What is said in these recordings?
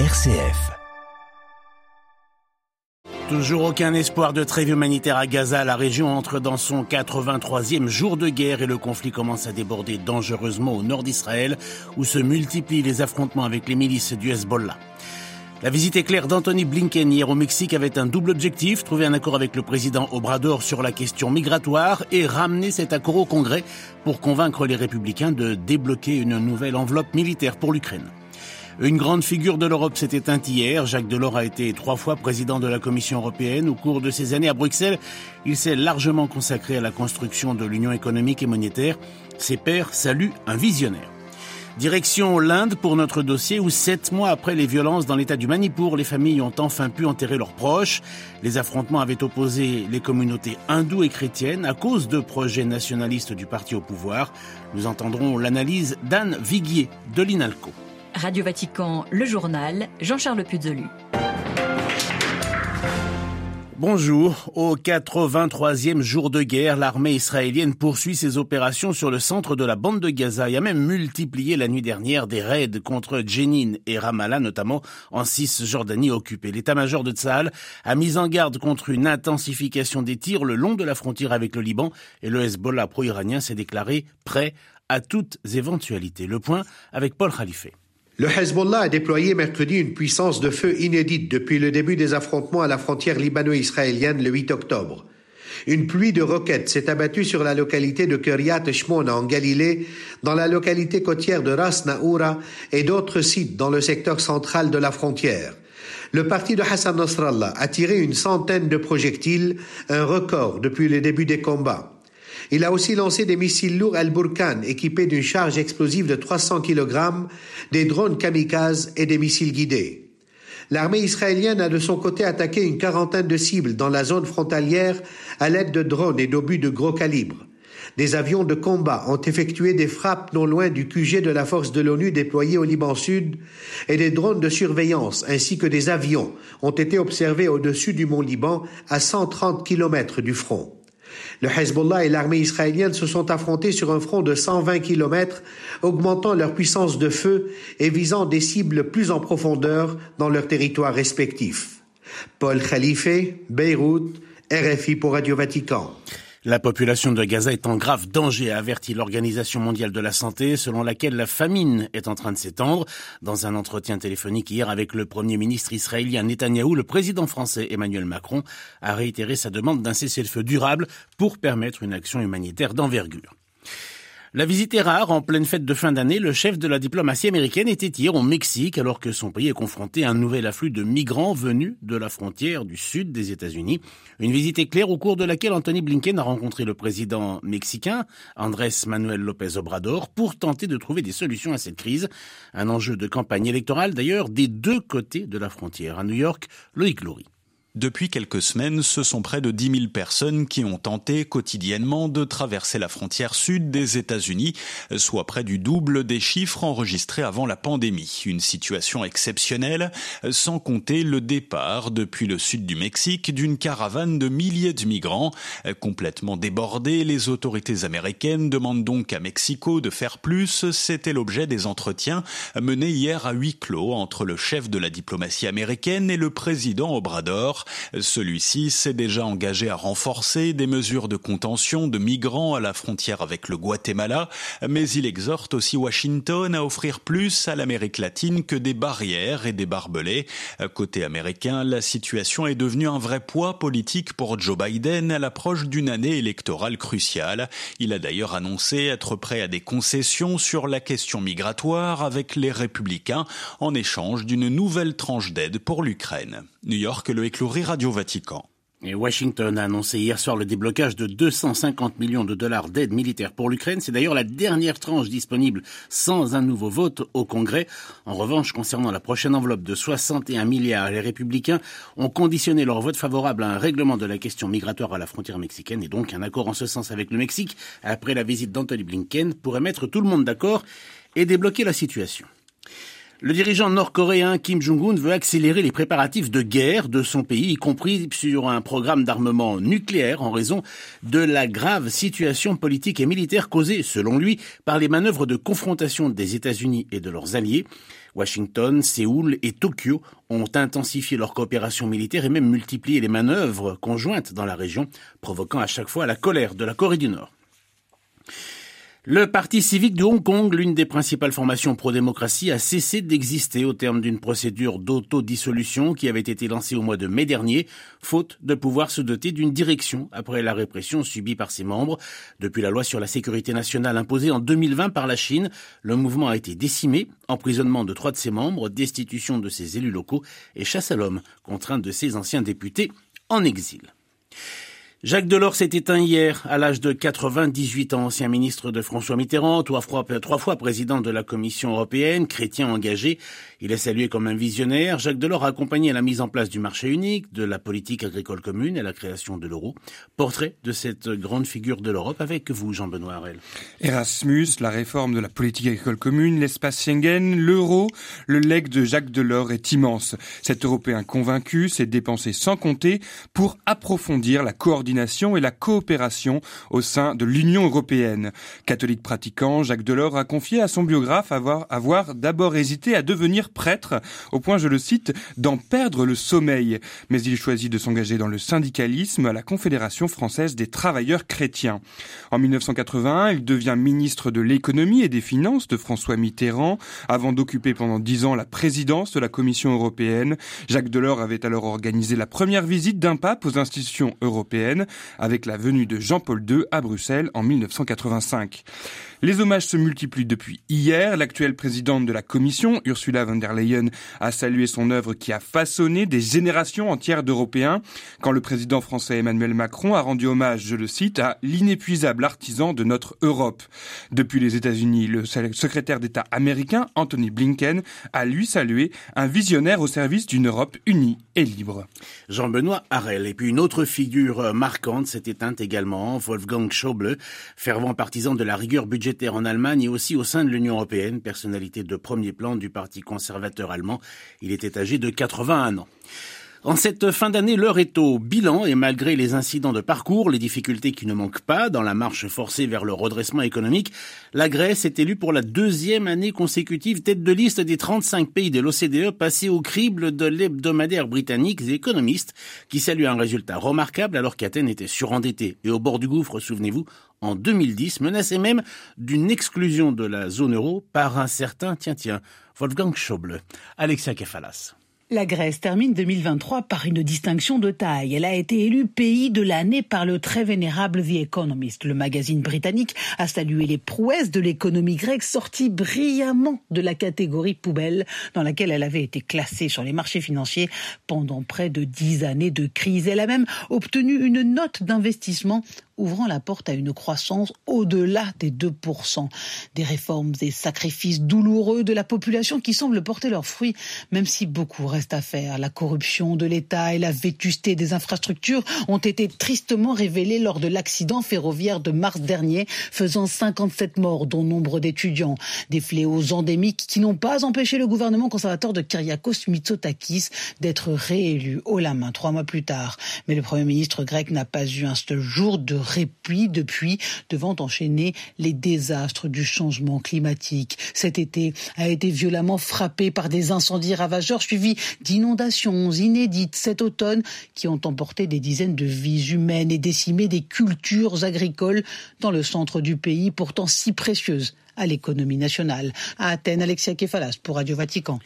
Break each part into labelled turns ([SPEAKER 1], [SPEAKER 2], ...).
[SPEAKER 1] RCF.
[SPEAKER 2] Toujours aucun espoir de trêve humanitaire à Gaza. La région entre dans son 83e jour de guerre et le conflit commence à déborder dangereusement au nord d'Israël où se multiplient les affrontements avec les milices du Hezbollah. La visite éclair d'Anthony Blinken hier au Mexique avait un double objectif, trouver un accord avec le président Obrador sur la question migratoire et ramener cet accord au Congrès pour convaincre les républicains de débloquer une nouvelle enveloppe militaire pour l'Ukraine. Une grande figure de l'Europe s'est éteinte hier. Jacques Delors a été trois fois président de la Commission européenne. Au cours de ses années à Bruxelles, il s'est largement consacré à la construction de l'Union économique et monétaire. Ses pairs saluent un visionnaire. Direction l'Inde pour notre dossier où sept mois après les violences dans l'état du Manipur, les familles ont enfin pu enterrer leurs proches. Les affrontements avaient opposé les communautés hindoues et chrétiennes à cause de projets nationalistes du parti au pouvoir. Nous entendrons l'analyse d'Anne Viguier de l'INALCO.
[SPEAKER 3] Radio Vatican, le journal, Jean-Charles Puzolu.
[SPEAKER 2] Bonjour. Au 83e jour de guerre, l'armée israélienne poursuit ses opérations sur le centre de la bande de Gaza et a même multiplié la nuit dernière des raids contre Jenin et Ramallah, notamment en Cisjordanie occupée. L'état-major de Tzahal a mis en garde contre une intensification des tirs le long de la frontière avec le Liban et le Hezbollah pro-iranien s'est déclaré prêt à toutes éventualités. Le point avec Paul Khalife.
[SPEAKER 4] Le Hezbollah a déployé mercredi une puissance de feu inédite depuis le début des affrontements à la frontière libano-israélienne le 8 octobre. Une pluie de roquettes s'est abattue sur la localité de Kiryat Shmona en Galilée, dans la localité côtière de Ras Naoura et d'autres sites dans le secteur central de la frontière. Le parti de Hassan Nasrallah a tiré une centaine de projectiles, un record depuis le début des combats. Il a aussi lancé des missiles lourds Al-Burkan équipés d'une charge explosive de 300 kg, des drones kamikazes et des missiles guidés. L'armée israélienne a de son côté attaqué une quarantaine de cibles dans la zone frontalière à l'aide de drones et d'obus de gros calibre. Des avions de combat ont effectué des frappes non loin du QG de la force de l'ONU déployée au Liban Sud et des drones de surveillance ainsi que des avions ont été observés au-dessus du mont Liban à 130 km du front. Le Hezbollah et l'armée israélienne se sont affrontés sur un front de 120 km, augmentant leur puissance de feu et visant des cibles plus en profondeur dans leurs territoires respectifs. Paul Khalife, Beyrouth, RFI pour Radio Vatican.
[SPEAKER 2] La population de Gaza est en grave danger, a averti l'Organisation mondiale de la santé, selon laquelle la famine est en train de s'étendre. Dans un entretien téléphonique hier avec le Premier ministre israélien Netanyahou, le président français Emmanuel Macron a réitéré sa demande d'un cessez-le-feu durable pour permettre une action humanitaire d'envergure. La visite est rare. En pleine fête de fin d'année, le chef de la diplomatie américaine était hier au Mexique alors que son pays est confronté à un nouvel afflux de migrants venus de la frontière du sud des États-Unis. Une visite éclair au cours de laquelle Anthony Blinken a rencontré le président mexicain Andrés Manuel López Obrador pour tenter de trouver des solutions à cette crise. Un enjeu de campagne électorale d'ailleurs des deux côtés de la frontière. À New York, Loïc Loury.
[SPEAKER 5] Depuis quelques semaines, ce sont près de 10 000 personnes qui ont tenté quotidiennement de traverser la frontière sud des États-Unis, soit près du double des chiffres enregistrés avant la pandémie. Une situation exceptionnelle, sans compter le départ depuis le sud du Mexique d'une caravane de milliers de migrants. Complètement débordés, les autorités américaines demandent donc à Mexico de faire plus. C'était l'objet des entretiens menés hier à huis clos entre le chef de la diplomatie américaine et le président Obrador. Celui-ci s'est déjà engagé à renforcer des mesures de contention de migrants à la frontière avec le Guatemala, mais il exhorte aussi Washington à offrir plus à l'Amérique latine que des barrières et des barbelés. Côté américain, la situation est devenue un vrai poids politique pour Joe Biden à l'approche d'une année électorale cruciale. Il a d'ailleurs annoncé être prêt à des concessions sur la question migratoire avec les républicains en échange d'une nouvelle tranche d'aide pour l'Ukraine. New York, le écloury Radio Vatican.
[SPEAKER 2] Washington a annoncé hier soir le déblocage de 250 millions de dollars d'aide militaire pour l'Ukraine. C'est d'ailleurs la dernière tranche disponible sans un nouveau vote au Congrès. En revanche, concernant la prochaine enveloppe de 61 milliards, les républicains ont conditionné leur vote favorable à un règlement de la question migratoire à la frontière mexicaine et donc un accord en ce sens avec le Mexique après la visite d'Anthony Blinken pourrait mettre tout le monde d'accord et débloquer la situation. Le dirigeant nord-coréen Kim Jong-un veut accélérer les préparatifs de guerre de son pays, y compris sur un programme d'armement nucléaire en raison de la grave situation politique et militaire causée, selon lui, par les manœuvres de confrontation des États-Unis et de leurs alliés. Washington, Séoul et Tokyo ont intensifié leur coopération militaire et même multiplié les manœuvres conjointes dans la région, provoquant à chaque fois la colère de la Corée du Nord. Le Parti civique de Hong Kong, l'une des principales formations pro-démocratie, a cessé d'exister au terme d'une procédure d'autodissolution qui avait été lancée au mois de mai dernier, faute de pouvoir se doter d'une direction après la répression subie par ses membres. Depuis la loi sur la sécurité nationale imposée en 2020 par la Chine, le mouvement a été décimé, emprisonnement de trois de ses membres, destitution de ses élus locaux et chasse à l'homme, contrainte de ses anciens députés en exil. Jacques Delors s'est éteint hier à l'âge de 98 ans, ancien ministre de François Mitterrand, trois fois, trois fois président de la Commission européenne, chrétien engagé. Il est salué comme un visionnaire. Jacques Delors a accompagné la mise en place du marché unique, de la politique agricole commune et la création de l'euro. Portrait de cette grande figure de l'Europe avec vous, Jean-Benoît Harel.
[SPEAKER 1] Erasmus, la réforme de la politique agricole commune, l'espace Schengen, l'euro, le legs de Jacques Delors est immense. Cet Européen convaincu s'est dépensé sans compter pour approfondir la coordination et la coopération au sein de l'Union européenne. Catholique pratiquant, Jacques Delors a confié à son biographe avoir, d'abord hésité à devenir prêtre, au point, je le cite, d'en perdre le sommeil. Mais il choisit de s'engager dans le syndicalisme à la Confédération française des travailleurs chrétiens. En 1981, il devient ministre de l'économie et des finances de François Mitterrand, avant d'occuper pendant dix ans la présidence de la Commission européenne. Jacques Delors avait alors organisé la première visite d'un pape aux institutions européennes avec la venue de Jean-Paul II à Bruxelles en 1985. Les hommages se multiplient depuis hier. L'actuelle présidente de la Commission, Ursula von der Leyen, a salué son œuvre qui a façonné des générations entières d'Européens, quand le président français Emmanuel Macron a rendu hommage, je le cite, à l'inépuisable artisan de notre Europe. Depuis les États-Unis, le secrétaire d'État américain, Anthony Blinken, a lui salué un visionnaire au service d'une Europe unie et libre.
[SPEAKER 2] Jean-Benoît Harel. Et puis une autre figure marquante s'est éteinte également, Wolfgang Schauble, fervent partisan de la rigueur budgétaire en Allemagne et aussi au sein de l'Union européenne, personnalité de premier plan du Parti conservateur allemand. Il était âgé de 81 ans. En cette fin d'année, l'heure est au bilan et malgré les incidents de parcours, les difficultés qui ne manquent pas dans la marche forcée vers le redressement économique, la Grèce est élue pour la deuxième année consécutive tête de liste des 35 pays de l'OCDE passés au crible de l'hebdomadaire britannique The Economist qui salue un résultat remarquable alors qu'Athènes était surendetté et au bord du gouffre, souvenez-vous, en 2010, menacé même d'une exclusion de la zone euro par un certain, tiens tiens, Wolfgang Schauble. Alexia Kefalas.
[SPEAKER 6] La Grèce termine 2023 par une distinction de taille. Elle a été élue pays de l'année par le très vénérable The Economist. Le magazine britannique a salué les prouesses de l'économie grecque sortie brillamment de la catégorie poubelle dans laquelle elle avait été classée sur les marchés financiers pendant près de dix années de crise. Elle a même obtenu une note d'investissement ouvrant la porte à une croissance au-delà des 2%. Des réformes et sacrifices douloureux de la population qui semblent porter leurs fruits, même si beaucoup reste à faire. La corruption de l'État et la vétusté des infrastructures ont été tristement révélées lors de l'accident ferroviaire de mars dernier, faisant 57 morts, dont nombre d'étudiants. Des fléaux endémiques qui n'ont pas empêché le gouvernement conservateur de Kyriakos Mitsotakis d'être réélu haut la main trois mois plus tard. Mais le Premier ministre grec n'a pas eu un seul jour de répit depuis, devant enchaîner les désastres du changement climatique. Cet été a été violemment frappé par des incendies ravageurs suivis d'inondations inédites cet automne qui ont emporté des dizaines de vies humaines et décimé des cultures agricoles dans le centre du pays pourtant si précieuses à l'économie nationale. À Athènes, Alexia Kefalas pour Radio Vatican.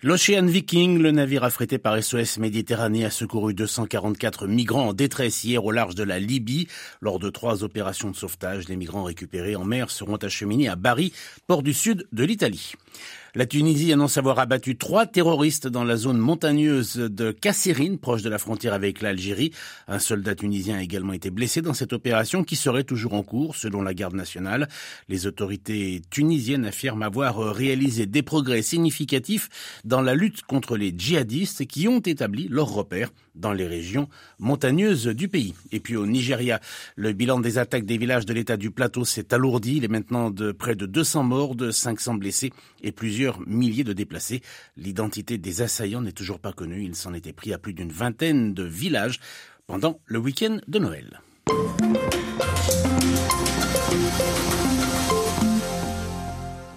[SPEAKER 2] L'Ocean Viking, le navire affrété par SOS Méditerranée, a secouru 244 migrants en détresse hier au large de la Libye. Lors de trois opérations de sauvetage, les migrants récupérés en mer seront acheminés à Bari, port du sud de l'Italie. La Tunisie annonce avoir abattu trois terroristes dans la zone montagneuse de Kasserine, proche de la frontière avec l'Algérie. Un soldat tunisien a également été blessé dans cette opération qui serait toujours en cours, selon la garde nationale. Les autorités tunisiennes affirment avoir réalisé des progrès significatifs dans la lutte contre les djihadistes qui ont établi leurs repères dans les régions montagneuses du pays. Et puis au Nigeria, le bilan des attaques des villages de l'État du Plateau s'est alourdi. Il est maintenant de près de 200 morts, de 500 blessés et plusieurs milliers de déplacés. L'identité des assaillants n'est toujours pas connue. Il s'en était pris à plus d'une vingtaine de villages pendant le week-end de Noël.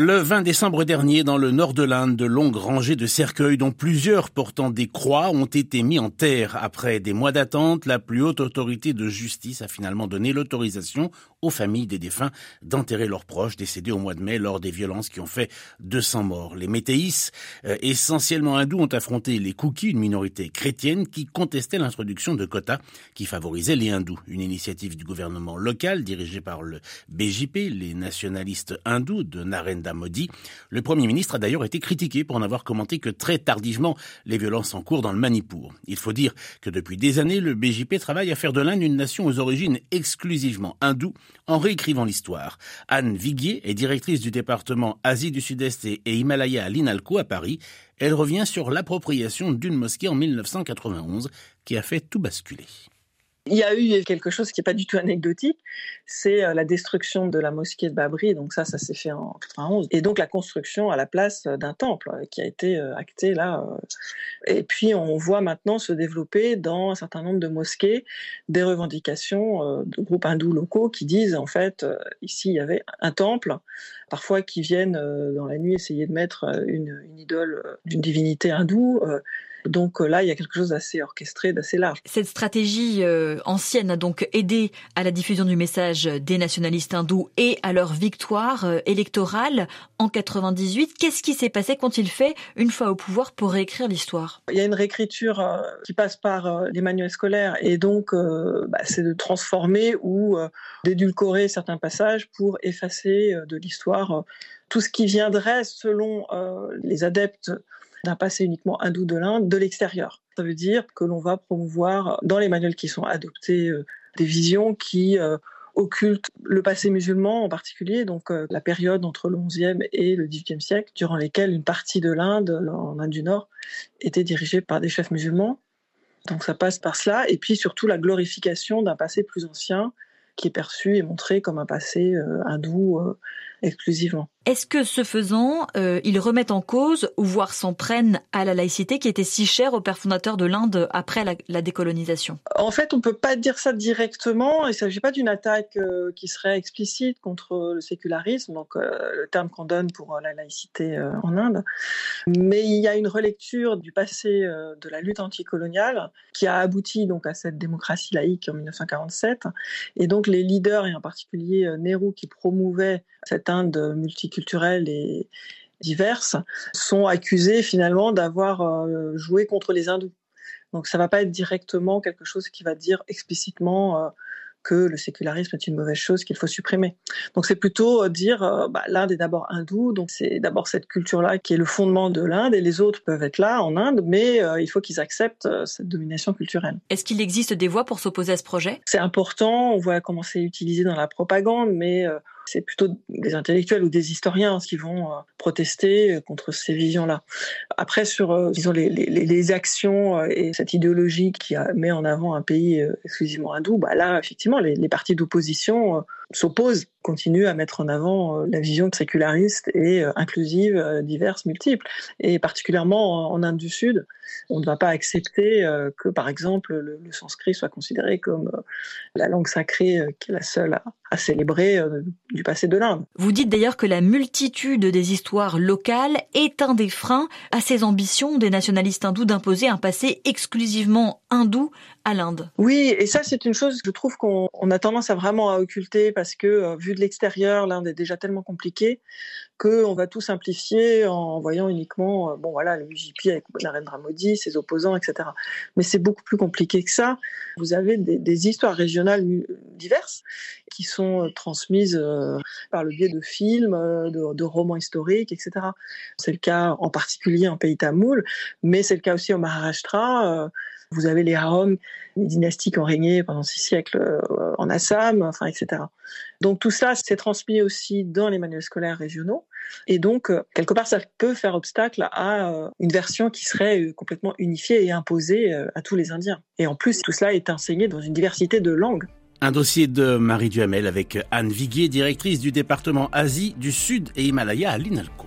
[SPEAKER 2] Le 20 décembre dernier, dans le nord de l'Inde, de longues rangées de cercueils dont plusieurs portant des croix ont été mis en terre. Après des mois d'attente, la plus haute autorité de justice a finalement donné l'autorisation aux familles des défunts d'enterrer leurs proches décédés au mois de mai lors des violences qui ont fait 200 morts. Les météis, euh, essentiellement hindous, ont affronté les Cookies, une minorité chrétienne qui contestait l'introduction de quotas qui favorisaient les hindous. Une initiative du gouvernement local dirigée par le BJP, les nationalistes hindous de Narendra Le Premier ministre a d'ailleurs été critiqué pour n'avoir commenté que très tardivement les violences en cours dans le Manipur. Il faut dire que depuis des années, le BJP travaille à faire de l'Inde une nation aux origines exclusivement hindoues en réécrivant l'histoire. Anne Viguier est directrice du département Asie du Sud-Est et Himalaya à l'INALCO à Paris. Elle revient sur l'appropriation d'une mosquée en 1991 qui a fait tout basculer.
[SPEAKER 7] Il y a eu quelque chose qui n'est pas du tout anecdotique, c'est euh, la destruction de la mosquée de Babri, donc ça, ça s'est fait en 91, et donc la construction à la place d'un temple euh, qui a été euh, acté là. Et puis on voit maintenant se développer dans un certain nombre de mosquées des revendications de groupes hindous locaux qui disent en fait ici il y avait un temple, parfois qui viennent dans la nuit essayer de mettre une, une idole d'une divinité hindoue donc euh, là, il y a quelque chose d'assez orchestré, d'assez large.
[SPEAKER 3] Cette stratégie euh, ancienne a donc aidé à la diffusion du message des nationalistes hindous et à leur victoire euh, électorale en 98. Qu'est-ce qui s'est passé? Quand il fait une fois au pouvoir pour réécrire l'histoire?
[SPEAKER 7] Il y a une réécriture qui passe par les manuels scolaires et donc bah, c'est de transformer ou d'édulcorer certains passages pour effacer de l'histoire tout ce qui viendrait selon les adeptes d'un passé uniquement hindou de l'Inde de l'extérieur. Ça veut dire que l'on va promouvoir dans les manuels qui sont adoptés euh, des visions qui euh, occultent le passé musulman en particulier, donc euh, la période entre le XIe et le XVIIIe siècle, durant lesquelles une partie de l'Inde, en Inde du Nord, était dirigée par des chefs musulmans. Donc ça passe par cela, et puis surtout la glorification d'un passé plus ancien qui est perçu et montré comme un passé hindou exclusivement.
[SPEAKER 3] Est-ce que ce faisant, euh, ils remettent en cause, ou voire s'en prennent à la laïcité qui était si chère aux pères fondateurs de l'Inde après la, décolonisation?
[SPEAKER 7] En fait, on peut pas dire ça directement. Il ne s'agit pas d'une attaque euh, qui serait explicite contre le sécularisme, donc euh, le terme qu'on donne pour la laïcité en Inde. Mais il y a une relecture du passé de la lutte anticoloniale qui a abouti donc à cette démocratie laïque en 1947. Et donc les leaders, et en particulier Nehru, qui promouvait cette Inde multiculturelle, culturelles et diverses, sont accusés finalement d'avoir euh, joué contre les hindous. Donc ça va pas être directement quelque chose qui va dire explicitement euh, que le sécularisme est une mauvaise chose qu'il faut supprimer. Donc c'est plutôt euh, dire bah, l'Inde est d'abord hindoue, donc c'est d'abord cette culture-là qui est le fondement de l'Inde, et les autres peuvent être là en Inde, mais il faut qu'ils acceptent cette domination culturelle.
[SPEAKER 3] Est-ce qu'il existe des voies pour s'opposer à ce projet?
[SPEAKER 7] C'est important, on voit comment c'est utilisé dans la propagande, mais c'est plutôt des intellectuels ou des historiens qui vont euh, protester euh, contre ces visions-là. Après, sur euh, disons, les, actions et cette idéologie qui met en avant un pays exclusivement hindou, bah là, effectivement, les partis d'opposition s'opposent, continuent à mettre en avant la vision séculariste et inclusive, diverse, multiple. Et particulièrement en Inde du Sud, on ne va pas accepter que, par exemple, le, sanskrit soit considéré comme la langue sacrée qui est la seule à, à célébrer du passé de l'Inde.
[SPEAKER 3] Vous dites d'ailleurs que la multitude des histoires locales est un des freins à ces ambitions des nationalistes hindous d'imposer un passé exclusivement hindou l'Inde.
[SPEAKER 7] Oui, et ça c'est une chose que je trouve qu'on a tendance à vraiment à occulter parce que euh, vu de l'extérieur, l'Inde est déjà tellement compliquée qu'on va tout simplifier en voyant uniquement, euh, bon voilà, le UJP avec Narendra Modi, ses opposants, etc. Mais c'est beaucoup plus compliqué que ça. Vous avez des, des histoires régionales diverses qui sont euh, transmises par le biais de films, de, de romans historiques, etc. C'est le cas en particulier en pays tamoul, mais c'est le cas aussi au Maharashtra. Vous avez les haroms, les dynasties qui ont régné pendant six siècles euh, en Assam, enfin, etc. Donc tout ça, c'est transmis aussi dans les manuels scolaires régionaux. Et donc, euh, quelque part, ça peut faire obstacle à euh, une version qui serait complètement unifiée et imposée à tous les Indiens. Et en plus, tout cela est enseigné dans une diversité de langues.
[SPEAKER 2] Un dossier de Marie Duhamel avec Anne Viguier, directrice du département Asie du Sud et Himalaya à l'INALCO.